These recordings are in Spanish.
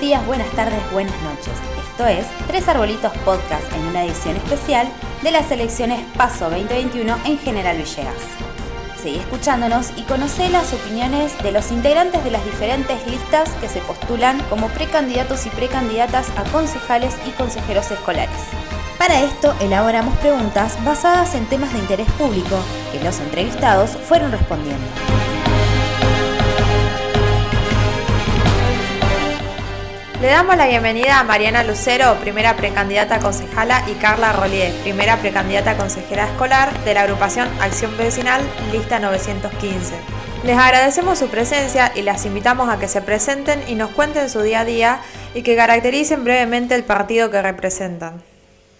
Días, buenas tardes, buenas noches. Esto es Tres Arbolitos Podcast en una edición especial de las elecciones Paso 2021 en General Villegas. Seguí escuchándonos y conoce las opiniones de los integrantes de las diferentes listas que se postulan como precandidatos y precandidatas a concejales y consejeros escolares. Para esto elaboramos preguntas basadas en temas de interés público que los entrevistados fueron respondiendo. Le damos la bienvenida a Mariana Lucero, primera precandidata a concejala, y Carla Rolier, primera precandidata consejera escolar de la agrupación Acción Vecinal, lista 915. Les agradecemos su presencia y las invitamos a que se presenten y nos cuenten su día a día y que caractericen brevemente el partido que representan.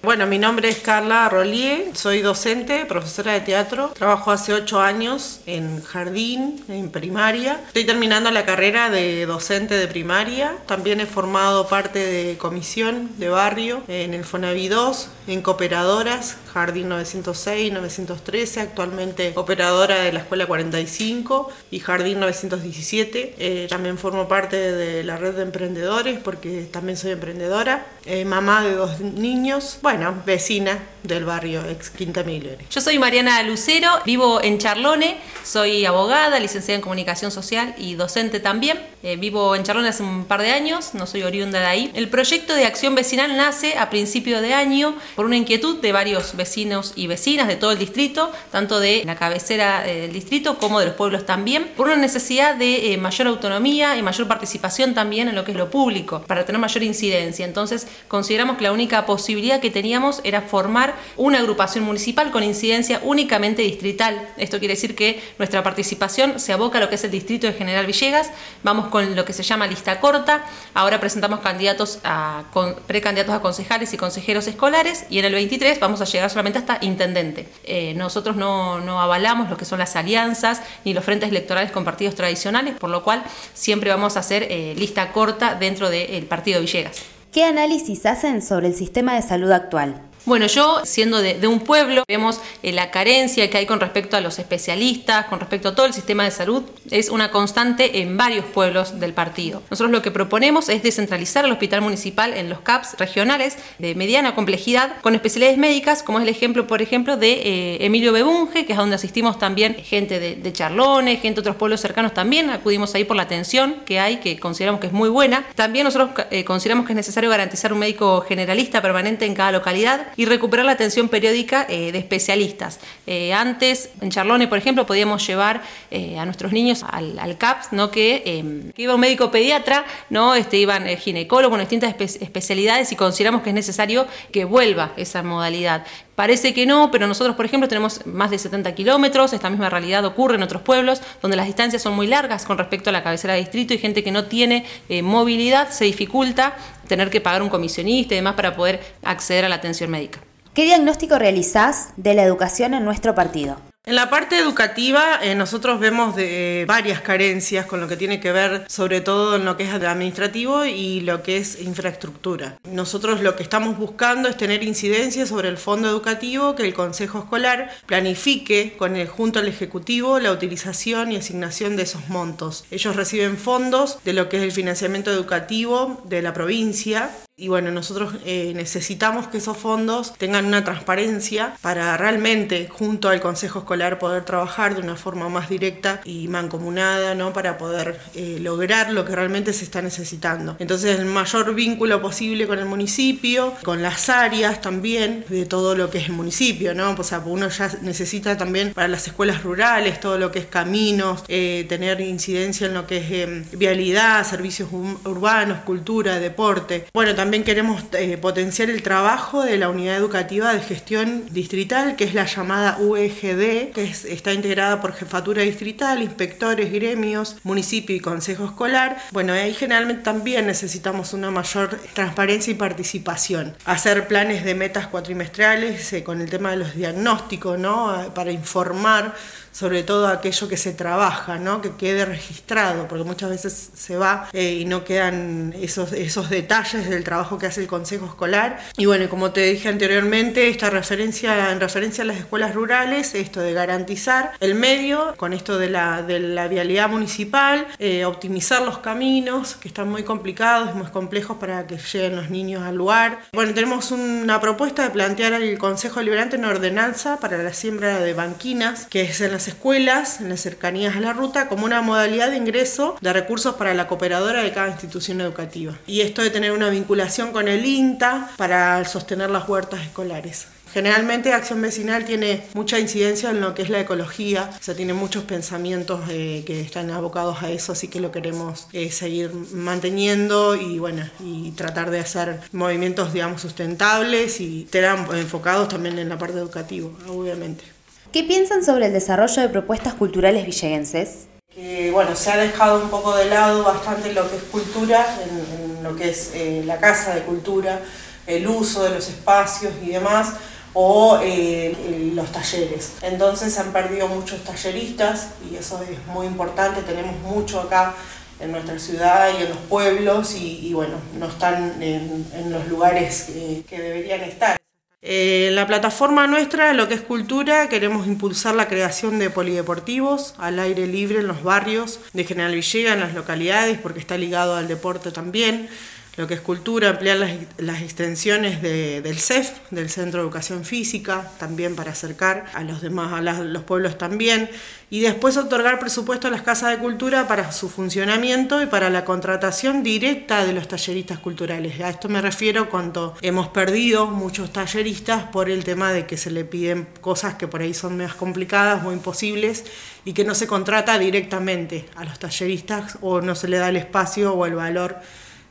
Bueno, mi nombre es Carla Rollier, soy docente, profesora de teatro. Trabajo hace ocho años en jardín, en primaria. Estoy terminando la carrera de docente de primaria. También he formado parte de comisión de barrio en el Fonavi 2, en cooperadoras, Jardín 906, 913, actualmente operadora de la Escuela 45 y Jardín 917. Eh, también formo parte de la red de emprendedores porque también soy emprendedora. Eh, mamá de dos niños bueno, vecina del barrio ex Quinta Milenio. Yo soy Mariana Lucero, vivo en Charlone, soy abogada, licenciada en comunicación social y docente también. Eh, vivo en Charlone hace un par de años, no soy oriunda de ahí. El proyecto de acción vecinal nace a principio de año por una inquietud de varios vecinos y vecinas de todo el distrito, tanto de la cabecera del distrito como de los pueblos también, por una necesidad de eh, mayor autonomía y mayor participación también en lo que es lo público, para tener mayor incidencia. Entonces consideramos que la única posibilidad que teníamos era formar una agrupación municipal con incidencia únicamente distrital. Esto quiere decir que nuestra participación se aboca a lo que es el distrito de General Villegas. Vamos con lo que se llama lista corta. Ahora presentamos candidatos a, precandidatos a concejales y consejeros escolares y en el 23 vamos a llegar solamente hasta intendente. Eh, nosotros no, avalamos lo que son las alianzas ni los frentes electorales con partidos tradicionales, por lo cual siempre vamos a hacer eh, lista corta dentro del partido Villegas. ¿Qué análisis hacen sobre el sistema de salud actual? Bueno, yo siendo de, un pueblo, vemos eh, la carencia que hay con respecto a los especialistas, con respecto a todo el sistema de salud, es una constante en varios pueblos del partido. Nosotros lo que proponemos es descentralizar el hospital municipal en los CAPS regionales de mediana complejidad con especialidades médicas, como es el ejemplo, por ejemplo, de eh, Emilio Bebunge, que es donde asistimos también gente de, Charlones, gente de otros pueblos cercanos también, acudimos ahí por la atención que hay, que consideramos que es muy buena. También nosotros eh, consideramos que es necesario garantizar un médico generalista permanente en cada localidad y recuperar la atención periódica eh, de especialistas. Eh, antes, en Charlone, por ejemplo, podíamos llevar eh, a nuestros niños al, CAPS, ¿no? Que, iba un médico pediatra, ¿no? este, iban ginecólogos, distintas especialidades y consideramos que es necesario que vuelva esa modalidad. Parece que no, pero nosotros, por ejemplo, tenemos más de 70 kilómetros. Esta misma realidad ocurre en otros pueblos donde las distancias son muy largas con respecto a la cabecera de distrito y gente que no tiene movilidad se dificulta tener que pagar un comisionista y demás para poder acceder a la atención médica. ¿Qué diagnóstico realizás de la educación en nuestro partido? En la parte educativa eh, nosotros vemos de, varias carencias con lo que tiene que ver sobre todo en lo que es administrativo y lo que es infraestructura. Nosotros lo que estamos buscando es tener incidencia sobre el fondo educativo, que el Consejo Escolar planifique con el, junto al Ejecutivo la utilización y asignación de esos montos. Ellos reciben fondos de lo que es el financiamiento educativo de la provincia y bueno, nosotros eh, necesitamos que esos fondos tengan una transparencia para realmente junto al Consejo Escolar poder trabajar de una forma más directa y mancomunada, ¿no? Para poder eh, lograr lo que realmente se está necesitando. Entonces el mayor vínculo posible con el municipio, con las áreas también de todo lo que es el municipio, ¿no? O sea, uno ya necesita también para las escuelas rurales todo lo que es caminos, eh, tener incidencia en lo que es vialidad, servicios urbanos, cultura, deporte. Bueno, también queremos eh, potenciar el trabajo de la unidad educativa de gestión distrital, que es la llamada UEGD, que está integrada por jefatura distrital, inspectores, gremios, municipio y consejo escolar. Bueno, ahí generalmente también necesitamos una mayor transparencia y participación. Hacer planes de metas cuatrimestrales eh, con el tema de los diagnósticos, ¿no? Para informar sobre todo aquello que se trabaja, ¿no? que quede registrado, porque muchas veces se va eh, y no quedan esos, esos detalles del trabajo que hace el Consejo Escolar. Y bueno, como te dije anteriormente, esta referencia en referencia a las escuelas rurales, esto de garantizar el medio, con esto de la, de la vialidad municipal, eh, optimizar los caminos, que están muy complicados, muy complejos para que lleguen los niños al lugar. Bueno, tenemos una propuesta de plantear al Consejo Liberante una ordenanza para la siembra de banquinas, que es en las escuelas, en las cercanías a la ruta, como una modalidad de ingreso de recursos para la cooperadora de cada institución educativa. Y esto de tener una vinculación con el INTA para sostener las huertas escolares. Generalmente Acción Vecinal tiene mucha incidencia en lo que es la ecología, o sea, tiene muchos pensamientos eh, que están abocados a eso, así que lo queremos eh, seguir manteniendo y bueno, y tratar de hacer movimientos, digamos, sustentables y enfocados también en la parte educativa, obviamente. ¿Qué piensan sobre el desarrollo de propuestas culturales villegenses? Que bueno, se ha dejado un poco de lado bastante lo que es cultura, en, lo que es eh, la casa de cultura, el uso de los espacios y demás o eh, los talleres. Entonces se han perdido muchos talleristas y eso es muy importante, tenemos mucho acá en nuestra ciudad y en los pueblos y, bueno, no están en, los lugares que, deberían estar. Eh, la plataforma nuestra, lo que es cultura, queremos impulsar la creación de polideportivos al aire libre en los barrios de General Villegas, en las localidades, porque está ligado al deporte también lo que es cultura, ampliar las, extensiones del CEF, del Centro de Educación Física, también para acercar a los demás, a los pueblos también, y después otorgar presupuesto a las casas de cultura para su funcionamiento y para la contratación directa de los talleristas culturales. A esto me refiero cuando hemos perdido muchos talleristas por el tema de que se le piden cosas que por ahí son más complicadas o imposibles y que no se contrata directamente a los talleristas o no se le da el espacio o el valor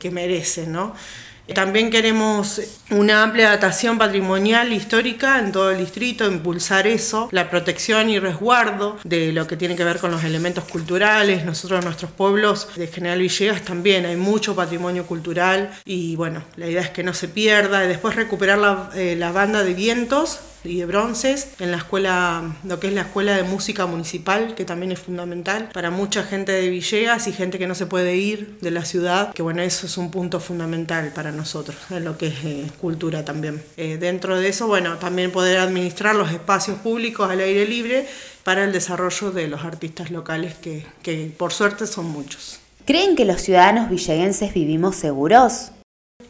que merece, ¿no? También queremos una amplia datación patrimonial histórica en todo el distrito, impulsar eso, la protección y resguardo de lo que tiene que ver con los elementos culturales. Nosotros, nuestros pueblos de General Villegas también hay mucho patrimonio cultural y bueno, la idea es que no se pierda y después recuperar la, eh, la banda de vientos y de bronces en la escuela, lo que es la escuela de música municipal, que también es fundamental para mucha gente de Villegas y gente que no se puede ir de la ciudad, que bueno, eso es un punto fundamental para nosotros, en lo que es eh, cultura también. Eh, dentro de eso, bueno, también poder administrar los espacios públicos al aire libre para el desarrollo de los artistas locales, que, que por suerte son muchos. ¿Creen que los ciudadanos villeguenses vivimos seguros?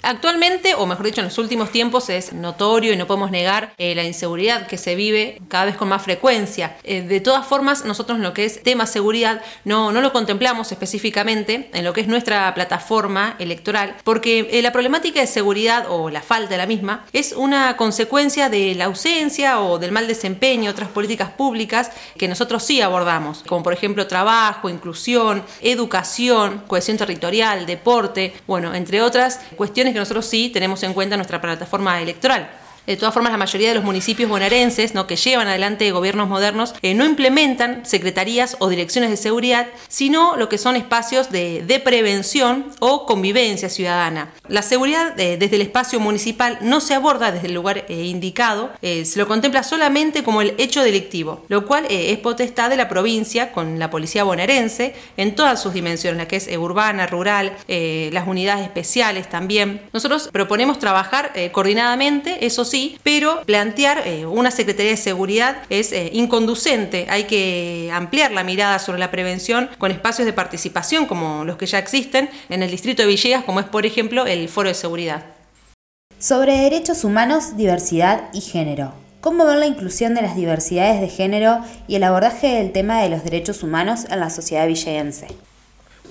Actualmente, o mejor dicho, en los últimos tiempos es notorio y no podemos negar eh, la inseguridad que se vive cada vez con más frecuencia. Eh, de todas formas, nosotros en lo que es tema seguridad no, no lo contemplamos específicamente en lo que es nuestra plataforma electoral, porque eh, la problemática de seguridad o la falta de la misma es una consecuencia de la ausencia o del mal desempeño de otras políticas públicas que nosotros sí abordamos, como por ejemplo trabajo, inclusión, educación, cohesión territorial, deporte, bueno, entre otras cuestiones que nosotros sí tenemos en cuenta en nuestra plataforma electoral. De todas formas, la mayoría de los municipios bonaerenses ¿no? que llevan adelante gobiernos modernos eh, no implementan secretarías o direcciones de seguridad, sino lo que son espacios de, prevención o convivencia ciudadana. La seguridad eh, desde el espacio municipal no se aborda desde el lugar eh, indicado, se lo contempla solamente como el hecho delictivo, lo cual es potestad de la provincia con la policía bonaerense en todas sus dimensiones, la que es urbana, rural, las unidades especiales también. Nosotros proponemos trabajar coordinadamente, eso sí, pero plantear eh, una Secretaría de Seguridad es eh, inconducente. Hay que ampliar la mirada sobre la prevención con espacios de participación como los que ya existen en el distrito de Villegas, como es por ejemplo el Foro de Seguridad. Sobre derechos humanos, diversidad y género. ¿Cómo ver la inclusión de las diversidades de género y el abordaje del tema de los derechos humanos en la sociedad villegense?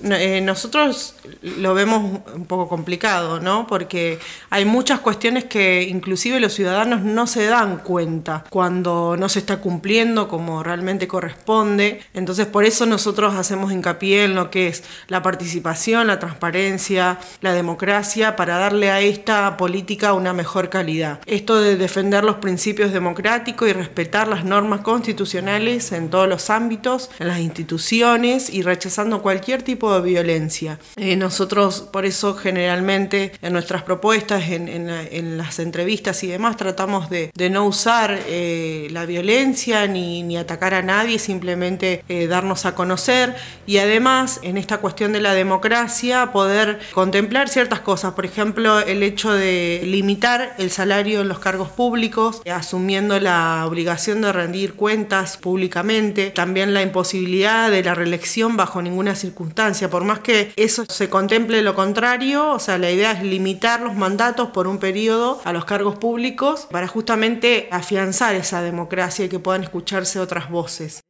Eh, nosotros lo vemos un poco complicado, ¿no? Porque hay muchas cuestiones que inclusive los ciudadanos no se dan cuenta cuando no se está cumpliendo como realmente corresponde. Entonces por eso nosotros hacemos hincapié en lo que es la participación, la transparencia, la democracia, para darle a esta política una mejor calidad. Esto de defender los principios democráticos y respetar las normas constitucionales en todos los ámbitos, en las instituciones y rechazando cualquier tipo de violencia. Eh, nosotros por eso generalmente en nuestras propuestas, en, las entrevistas y demás, tratamos de, no usar eh, la violencia ni, ni, atacar a nadie, simplemente eh, darnos a conocer y además en esta cuestión de la democracia poder contemplar ciertas cosas, por ejemplo el hecho de limitar el salario en los cargos públicos, asumiendo la obligación de rendir cuentas públicamente, también la imposibilidad de la reelección bajo ninguna circunstancia, por más que eso se contemple lo contrario, o sea, la idea es limitar los mandatos por un periodo a los cargos públicos para justamente afianzar esa democracia y que puedan escucharse otras voces.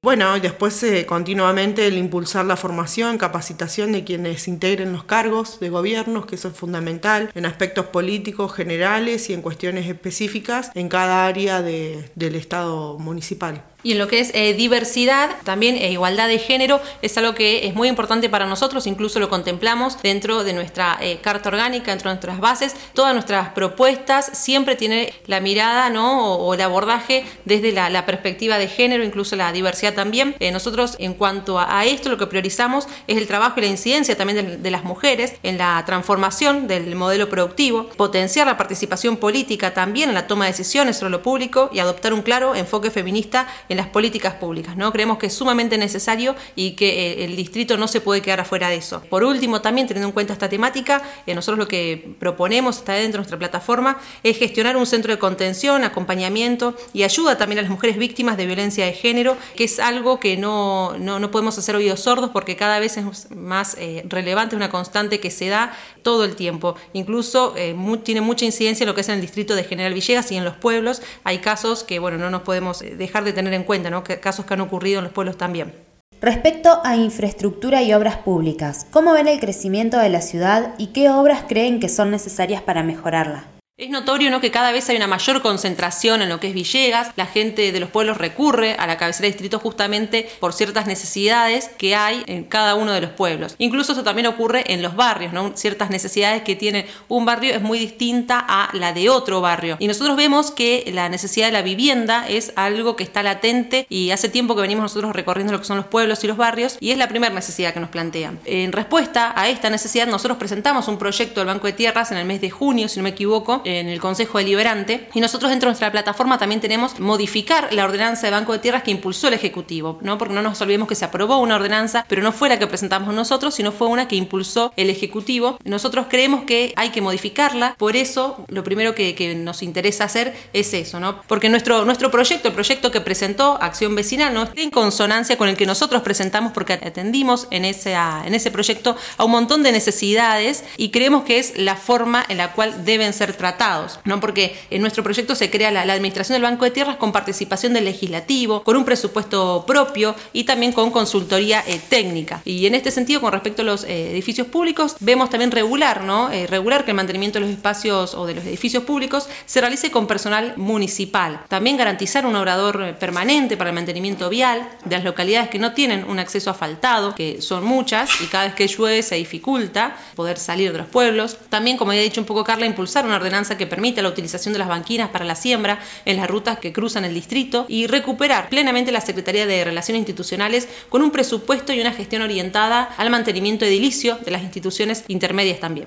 Bueno, y después eh, continuamente el impulsar la formación, capacitación de quienes integren los cargos de gobiernos, que eso es fundamental en aspectos políticos generales y en cuestiones específicas en cada área del Estado municipal. Y en lo que es eh, diversidad, también e igualdad de género, es algo que es muy importante para nosotros, incluso lo contemplamos dentro de nuestra eh, carta orgánica, dentro de nuestras bases. Todas nuestras propuestas siempre tienen la mirada ¿no? o, el abordaje desde la, perspectiva de género, incluso la diversidad también. nosotros, en cuanto a, esto, lo que priorizamos es el trabajo y la incidencia también de, las mujeres en la transformación del modelo productivo, potenciar la participación política también en la toma de decisiones sobre lo público y adoptar un claro enfoque feminista en las políticas públicas. ¿no? Creemos que es sumamente necesario y que eh, el distrito no se puede quedar afuera de eso. Por último, también teniendo en cuenta esta temática, eh, nosotros lo que proponemos, está dentro de nuestra plataforma, es gestionar un centro de contención, acompañamiento y ayuda también a las mujeres víctimas de violencia de género, que es algo que no, no, podemos hacer oídos sordos porque cada vez es más eh, relevante, una constante que se da todo el tiempo. Incluso tiene mucha incidencia en lo que es en el distrito de General Villegas y en los pueblos. Hay casos que bueno, no nos podemos dejar de tener en cuenta, ¿no? casos que han ocurrido en los pueblos también. Respecto a infraestructura y obras públicas, ¿cómo ven el crecimiento de la ciudad y qué obras creen que son necesarias para mejorarla? Es notorio ¿no? que cada vez hay una mayor concentración en lo que es Villegas, la gente de los pueblos recurre a la cabecera de distrito justamente por ciertas necesidades que hay en cada uno de los pueblos. Incluso eso también ocurre en los barrios, ¿no? ciertas necesidades que tiene un barrio es muy distinta a la de otro barrio. Y nosotros vemos que la necesidad de la vivienda es algo que está latente y hace tiempo que venimos nosotros recorriendo lo que son los pueblos y los barrios y es la primera necesidad que nos plantean. En respuesta a esta necesidad nosotros presentamos un proyecto del Banco de Tierras en el mes de junio, si no me equivoco, en el Consejo Deliberante. Y nosotros dentro de nuestra plataforma también tenemos modificar la ordenanza de Banco de Tierras que impulsó el Ejecutivo, ¿no? Porque no nos olvidemos que se aprobó una ordenanza, pero no fue la que presentamos nosotros, sino fue una que impulsó el Ejecutivo. Nosotros creemos que hay que modificarla, por eso lo primero que, nos interesa hacer es eso, ¿no? Porque nuestro, nuestro proyecto, el proyecto que presentó Acción Vecinal, no está en consonancia con el que nosotros presentamos porque atendimos en en ese proyecto a un montón de necesidades y creemos que es la forma en la cual deben ser tratadas ¿no? Porque en nuestro proyecto se crea la, Administración del Banco de Tierras con participación del legislativo, con un presupuesto propio y también con consultoría eh, técnica. Y en este sentido, con respecto a los eh, edificios públicos, vemos también regular, ¿no? Eh, regular que el mantenimiento de los espacios o de los edificios públicos se realice con personal municipal. También garantizar un obrador permanente para el mantenimiento vial de las localidades que no tienen un acceso asfaltado, que son muchas y cada vez que llueve se dificulta poder salir de los pueblos. También, como ya he dicho un poco Carla, impulsar una ordenanza que permite la utilización de las banquinas para la siembra en las rutas que cruzan el distrito y recuperar plenamente la Secretaría de Relaciones Institucionales con un presupuesto y una gestión orientada al mantenimiento edilicio de las instituciones intermedias también.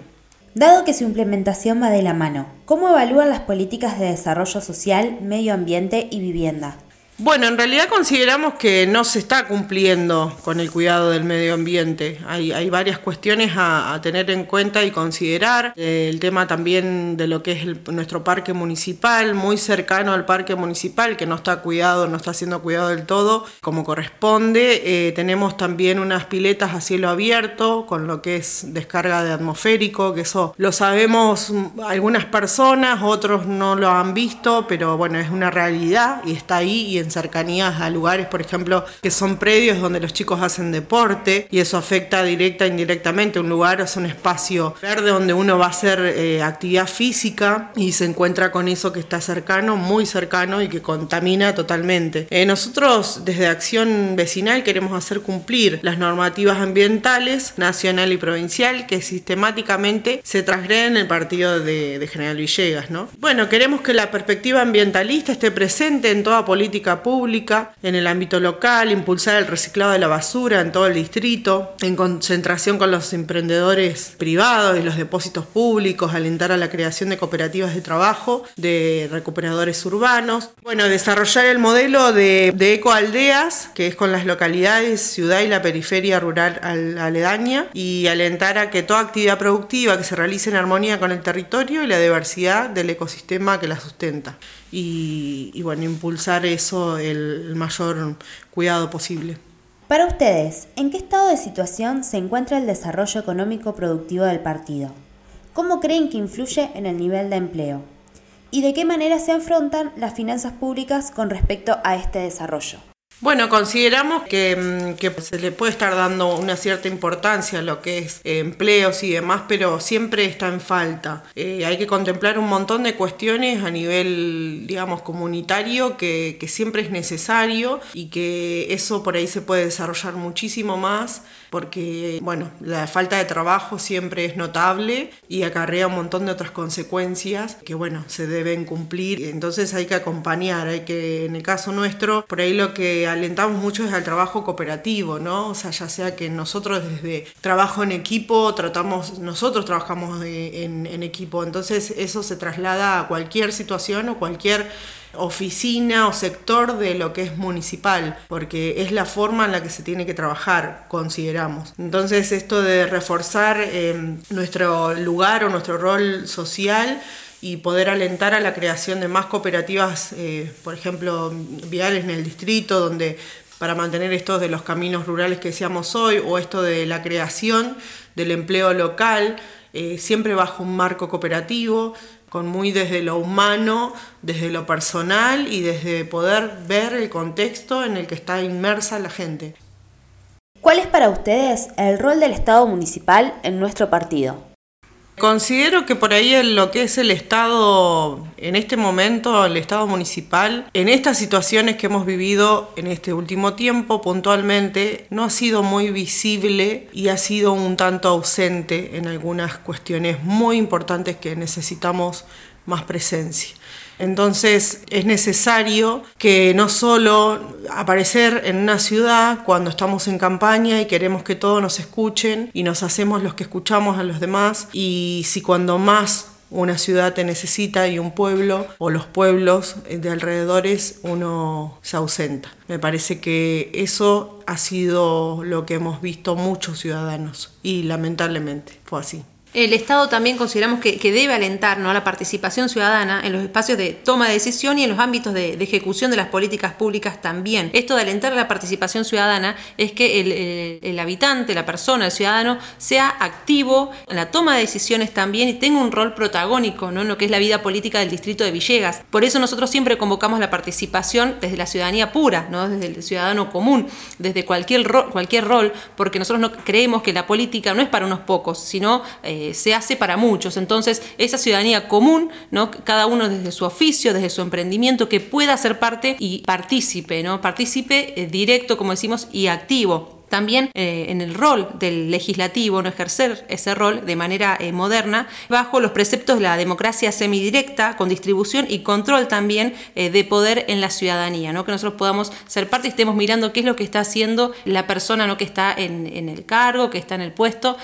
Dado que su implementación va de la mano, ¿cómo evalúan las políticas de desarrollo social, medio ambiente y vivienda? Bueno, en realidad consideramos que no se está cumpliendo con el cuidado del medio ambiente. Hay, hay varias cuestiones a, tener en cuenta y considerar. Eh, el tema también de lo que es nuestro parque municipal, muy cercano al parque municipal, que no está cuidado, no está siendo cuidado del todo como corresponde. Eh, tenemos también unas piletas a cielo abierto, con lo que es descarga de atmosférico, que eso lo sabemos algunas personas, otros no lo han visto, pero bueno, es una realidad y está ahí y en cercanías a lugares, por ejemplo, que son predios donde los chicos hacen deporte y eso afecta directa e indirectamente. Un lugar es un espacio verde donde uno va a hacer eh, actividad física y se encuentra con eso que está cercano, muy cercano y que contamina totalmente. Eh, nosotros desde Acción Vecinal queremos hacer cumplir las normativas ambientales nacional y provincial que sistemáticamente se transgreden en el partido de, de General Villegas. ¿no? Bueno, queremos que la perspectiva ambientalista esté presente en toda política pública en el ámbito local, impulsar el reciclado de la basura en todo el distrito, en concentración con los emprendedores privados y los depósitos públicos, alentar a la creación de cooperativas de trabajo, de recuperadores urbanos. Bueno, desarrollar el modelo de, de ecoaldeas, que es con las localidades, ciudad y la periferia rural aledaña, y alentar a que toda actividad productiva que se realice en armonía con el territorio y la diversidad del ecosistema que la sustenta. Y, bueno, impulsar eso el mayor cuidado posible. Para ustedes, ¿en qué estado de situación se encuentra el desarrollo económico productivo del partido? ¿Cómo creen que influye en el nivel de empleo? ¿Y de qué manera se afrontan las finanzas públicas con respecto a este desarrollo? Bueno, consideramos que, mm, se le puede estar dando una cierta importancia a lo que es eh, empleos y demás, pero siempre está en falta. Eh, hay que contemplar un montón de cuestiones a nivel, digamos, comunitario que, que siempre es necesario y que eso por ahí se puede desarrollar muchísimo más porque, bueno, la falta de trabajo siempre es notable y acarrea un montón de otras consecuencias que, bueno, se deben cumplir. Entonces hay que acompañar, hay que, en el caso nuestro, por ahí lo que alentamos mucho es al trabajo cooperativo, ¿no? O sea, ya sea que nosotros desde trabajo en equipo tratamos, nosotros trabajamos en, equipo, entonces eso se traslada a cualquier situación o cualquier oficina o sector de lo que es municipal, porque es la forma en la que se tiene que trabajar, consideramos. Entonces esto de reforzar eh, nuestro lugar o nuestro rol social y poder alentar a la creación de más cooperativas, eh, por ejemplo, viales en el distrito, donde para mantener estos de los caminos rurales que decíamos hoy, o esto de la creación del empleo local, eh, siempre bajo un marco cooperativo, con muy desde lo humano, desde lo personal y desde poder ver el contexto en el que está inmersa la gente. ¿Cuál es para ustedes el rol del Estado municipal en nuestro partido? Considero que por ahí en lo que es el Estado, en este momento, el Estado municipal, en estas situaciones que hemos vivido en este último tiempo puntualmente, no ha sido muy visible y ha sido un tanto ausente en algunas cuestiones muy importantes que necesitamos más presencia. Entonces es necesario que no solo aparecer en una ciudad cuando estamos en campaña y queremos que todos nos escuchen y nos hacemos los que escuchamos a los demás y si cuando más una ciudad te necesita y un pueblo o los pueblos de alrededores uno se ausenta. Me parece que eso ha sido lo que hemos visto muchos ciudadanos y lamentablemente fue así. El Estado también consideramos que, debe alentar ¿no? la participación ciudadana en los espacios de toma de decisión y en los ámbitos de, ejecución de las políticas públicas también. Esto de alentar la participación ciudadana es que el, habitante, la persona, el ciudadano, sea activo en la toma de decisiones también y tenga un rol protagónico ¿no? en lo que es la vida política del distrito de Villegas. Por eso nosotros siempre convocamos la participación desde la ciudadanía pura, ¿no? desde el ciudadano común, desde cualquier, cualquier rol, porque nosotros no creemos que la política no es para unos pocos, sino... Eh, eh, se hace para muchos. Entonces, esa ciudadanía común, ¿no? cada uno desde su oficio, desde su emprendimiento, que pueda ser parte y partícipe, ¿no? partícipe eh, directo, como decimos, y activo también eh, en el rol del legislativo, no ejercer ese rol de manera eh, moderna, bajo los preceptos de la democracia semidirecta, con distribución y control también eh, de poder en la ciudadanía, ¿no? que nosotros podamos ser parte y estemos mirando qué es lo que está haciendo la persona ¿no? que está en, el cargo, que está en el puesto,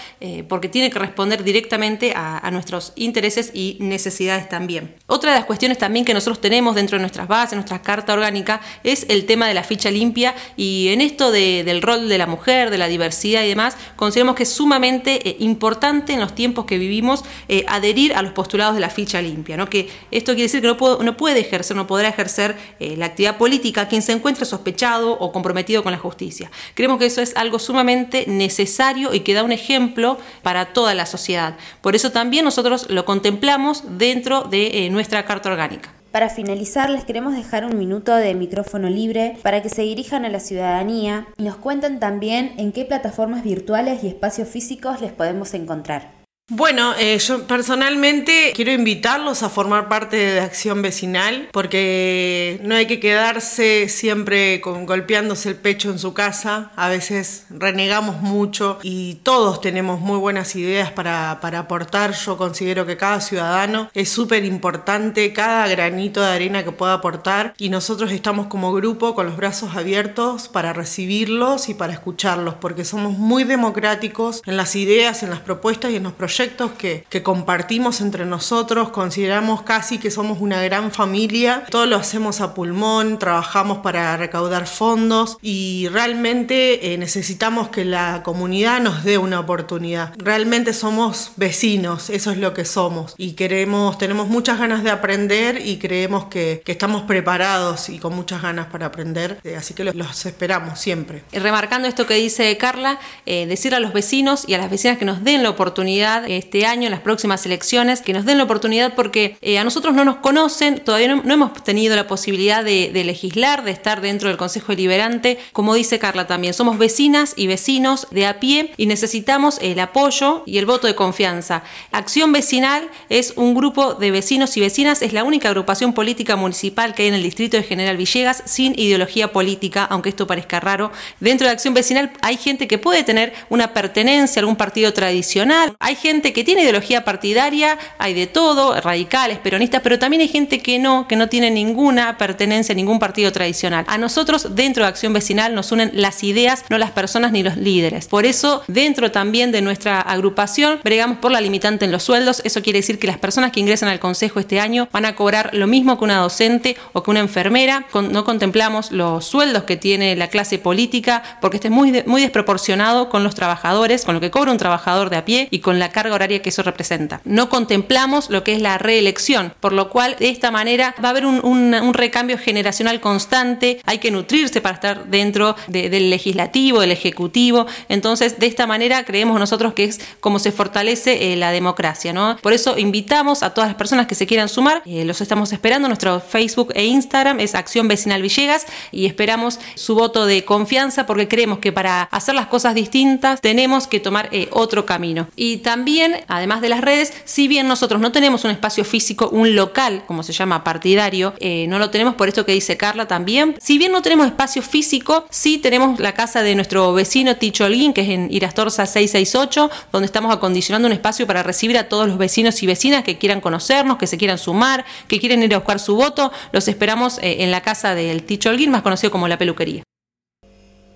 porque tiene que responder directamente a, nuestros intereses y necesidades también. Otra de las cuestiones también que nosotros tenemos dentro de nuestras bases, nuestra carta orgánica, es el tema de la ficha limpia y en esto del rol de la mujer de la diversidad y demás, consideramos que es sumamente eh, importante en los tiempos que vivimos eh, adherir a los postulados de la ficha limpia, que esto quiere decir que no, no puede ejercer, no podrá ejercer eh, la actividad política quien se encuentre sospechado o comprometido con la justicia. Creemos que eso es algo sumamente necesario y que da un ejemplo para toda la sociedad. Por eso también nosotros lo contemplamos dentro de nuestra Carta Orgánica. Para finalizar, les queremos dejar un minuto de micrófono libre para que se dirijan a la ciudadanía y nos cuenten también en qué plataformas virtuales y espacios físicos les podemos encontrar. Bueno, eh, yo personalmente quiero invitarlos a formar parte de Acción Vecinal porque no hay que quedarse siempre golpeándose el pecho en su casa. A veces renegamos mucho y todos tenemos muy buenas ideas para, para aportar. Yo considero que cada ciudadano es súper importante, cada granito de arena que pueda aportar y nosotros estamos como grupo con los brazos abiertos para recibirlos y para escucharlos porque somos muy democráticos en las ideas, en las propuestas y en los proyectos que, que, compartimos entre nosotros, consideramos casi que somos una gran familia, todo lo hacemos a pulmón, trabajamos para recaudar fondos y realmente eh, necesitamos que la comunidad nos dé una oportunidad. Realmente somos vecinos, eso es lo que somos y queremos, tenemos muchas ganas de aprender y creemos que, que estamos preparados y con muchas ganas para aprender, eh, así que los, los, esperamos siempre. Remarcando esto que dice Carla, eh, decir a los vecinos y a las vecinas que nos den la oportunidad este año, en las próximas elecciones, que nos den la oportunidad porque eh, a nosotros no nos conocen, todavía no, hemos tenido la posibilidad de, legislar, de estar dentro del Consejo Deliberante, como dice Carla también, somos vecinas y vecinos de a pie y necesitamos el apoyo y el voto de confianza. Acción Vecinal es un grupo de vecinos y vecinas, es la única agrupación política municipal que hay en el distrito de General Villegas sin ideología política, aunque esto parezca raro. Dentro de Acción Vecinal hay gente que puede tener una pertenencia a algún partido tradicional, hay gente que tiene ideología partidaria, hay de todo, radicales, peronistas, pero también hay gente que no, que no tiene ninguna pertenencia a ningún partido tradicional. A nosotros, dentro de Acción Vecinal, nos unen las ideas, no las personas ni los líderes. Por eso, dentro también de nuestra agrupación, bregamos por la limitante en los sueldos. Eso quiere decir que las personas que ingresan al Consejo este año van a cobrar lo mismo que una docente o que una enfermera. no contemplamos los sueldos que tiene la clase política, porque este es muy, muy desproporcionado con los trabajadores, con lo que cobra un trabajador de a pie y con la carga horaria que eso representa. No contemplamos lo que es la reelección, por lo cual de esta manera va a haber un, recambio generacional constante, hay que nutrirse para estar dentro del legislativo, del ejecutivo, entonces de esta manera creemos nosotros que es como se fortalece eh, la democracia. ¿no? Por eso invitamos a todas las personas que se quieran sumar, eh, los estamos esperando, nuestro Facebook e Instagram es Acción Vecinal Villegas y esperamos su voto de confianza porque creemos que para hacer las cosas distintas tenemos que tomar eh, otro camino. Y también además de las redes, si bien nosotros no tenemos un espacio físico, un local, como se llama, partidario, eh, no lo tenemos por esto que dice Carla también, si bien no tenemos espacio físico, sí tenemos la casa de nuestro vecino Ticho Holguín, que es en Irastorza 668, donde estamos acondicionando un espacio para recibir a todos los vecinos y vecinas que quieran conocernos, que se quieran sumar, que quieren ir a buscar su voto. Los esperamos eh, en la casa del Ticho Holguín, más conocido como la peluquería.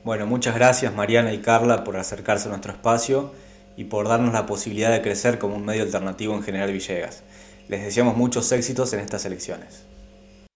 Bueno, muchas gracias Mariana y Carla por acercarse a nuestro espacio y por darnos la posibilidad de crecer como un medio alternativo en General Villegas. Les deseamos muchos éxitos en estas elecciones.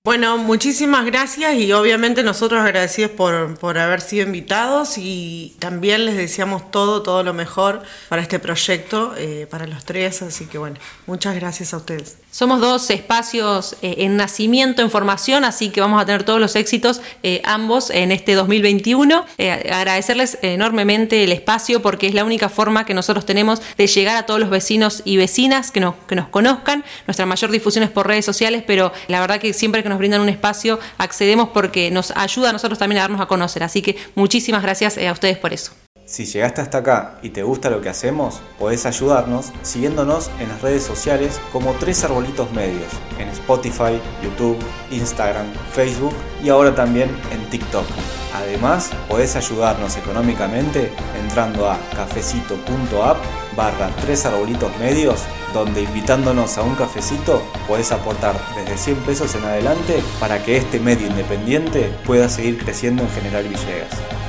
Bueno, muchísimas gracias y obviamente nosotros agradecidos por, por, haber sido invitados y también les deseamos todo, todo lo mejor para este proyecto, eh, para los tres, así que bueno, muchas gracias a ustedes. Somos dos espacios eh, en nacimiento, en formación, así que vamos a tener todos los éxitos eh, ambos en este 2021. agradecerles enormemente el espacio porque es la única forma que nosotros tenemos de llegar a todos los vecinos y vecinas que nos, que nos conozcan. Nuestra mayor difusión es por redes sociales, pero la verdad que siempre que nos brindan un espacio, accedemos porque nos ayuda a nosotros también a darnos a conocer. Así que muchísimas gracias eh, a ustedes por eso. Si llegaste hasta acá y te gusta lo que hacemos, podés ayudarnos siguiéndonos en las redes sociales como Tres Arbolitos Medios, en Spotify, YouTube, Instagram, Facebook y ahora también en TikTok. Además, podés ayudarnos económicamente entrando a cafecito.app barra Tres Arbolitos Medios donde invitándonos a un cafecito podés aportar desde 100 pesos en adelante para que este medio independiente pueda seguir creciendo en General Villegas.